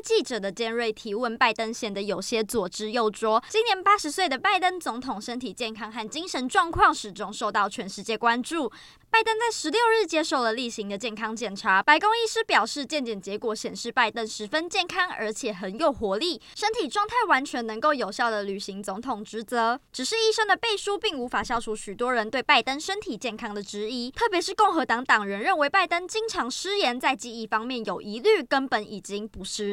记者的尖锐提问，拜登显得有些左支右拙。今年八十岁的拜登总统身体健康和精神状况始终受到全世界关注。拜登在十六日接受了例行的健康检查，白宫医师表示，健检结果显示拜登十分健康，而且很有活力，身体状态完全能够有效地履行总统职责。只是医生的背书并无法消除许多人对拜登身体健康的质疑，特别是共和党党人认为拜登经常失言，在记忆方面有疑虑，根本已经不是。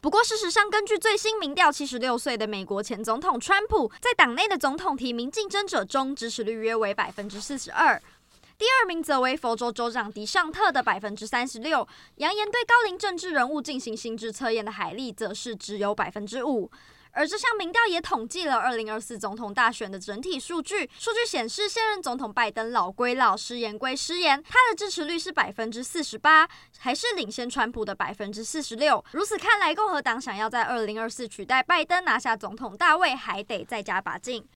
不过，事实上，根据最新民调，七十六岁的美国前总统川普在党内的总统提名竞争者中，支持率约为百分之四十二。第二名则为佛州州长迪尚特的百分之三十六。扬言对高龄政治人物进行心智测验的海利，则是只有百分之五。而这项民调也统计了二零二四总统大选的整体数据，数据显示现任总统拜登老归老，失言归失言，他的支持率是百分之四十八，还是领先川普的百分之四十六。如此看来，共和党想要在二零二四取代拜登拿下总统大位，还得再加把劲。